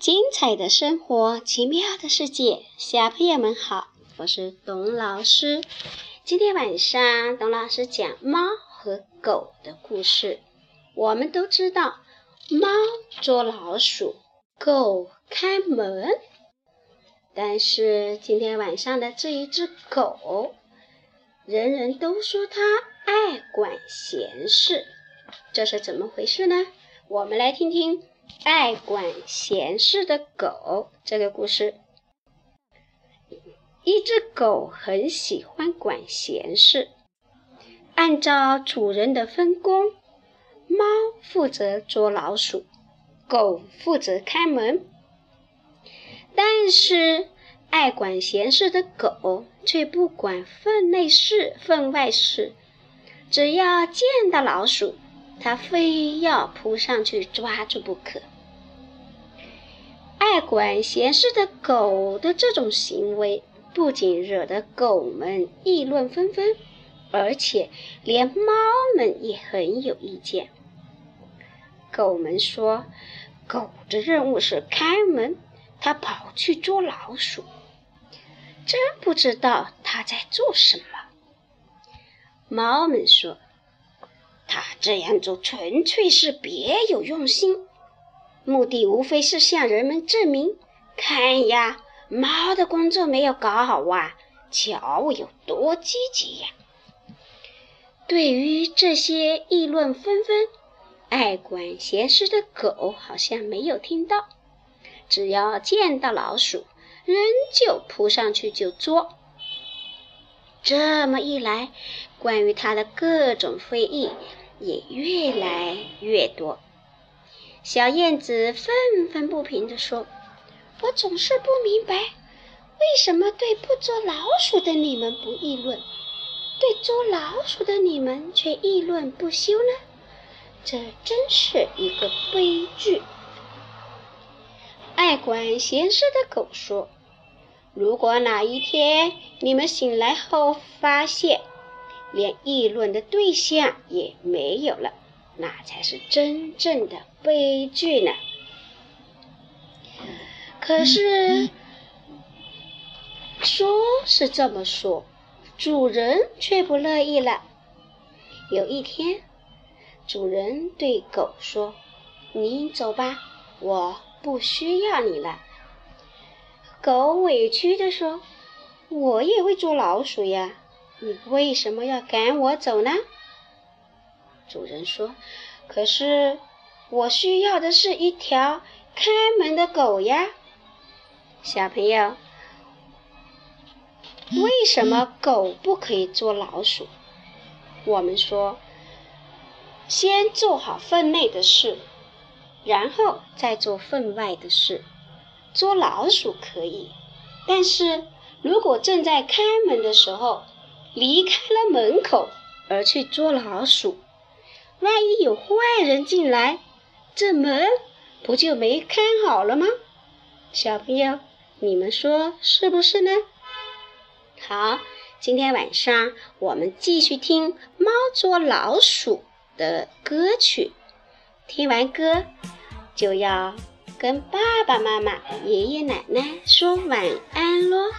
精彩的生活，奇妙的世界，小朋友们好，我是董老师。今天晚上，董老师讲猫和狗的故事。我们都知道，猫捉老鼠，狗开门。但是今天晚上的这一只狗，人人都说它爱管闲事，这是怎么回事呢？我们来听听。爱管闲事的狗这个故事，一只狗很喜欢管闲事。按照主人的分工，猫负责捉老鼠，狗负责开门。但是爱管闲事的狗却不管分内事、分外事，只要见到老鼠。他非要扑上去抓住不可。爱管闲事的狗的这种行为，不仅惹得狗们议论纷纷，而且连猫们也很有意见。狗们说：“狗的任务是开门，它跑去捉老鼠，真不知道它在做什么。”猫们说。他这样做纯粹是别有用心，目的无非是向人们证明：看呀，猫的工作没有搞好哇，瞧我有多积极呀！对于这些议论纷纷、爱管闲事的狗，好像没有听到。只要见到老鼠，仍旧扑上去就捉。这么一来，关于他的各种非议。也越来越多。小燕子愤愤不平地说：“我总是不明白，为什么对不捉老鼠的你们不议论，对捉老鼠的你们却议论不休呢？这真是一个悲剧。”爱管闲事的狗说：“如果哪一天你们醒来后发现……”连议论的对象也没有了，那才是真正的悲剧呢。可是说是这么说，主人却不乐意了。有一天，主人对狗说：“你走吧，我不需要你了。”狗委屈地说：“我也会捉老鼠呀。”你为什么要赶我走呢？主人说：“可是我需要的是一条开门的狗呀。”小朋友，为什么狗不可以捉老鼠？我们说，先做好分内的事，然后再做分外的事。捉老鼠可以，但是如果正在开门的时候，离开了门口而去捉老鼠，万一有坏人进来，这门不就没看好了吗？小朋友，你们说是不是呢？好，今天晚上我们继续听《猫捉老鼠》的歌曲。听完歌，就要跟爸爸妈妈、爷爷奶奶说晚安喽。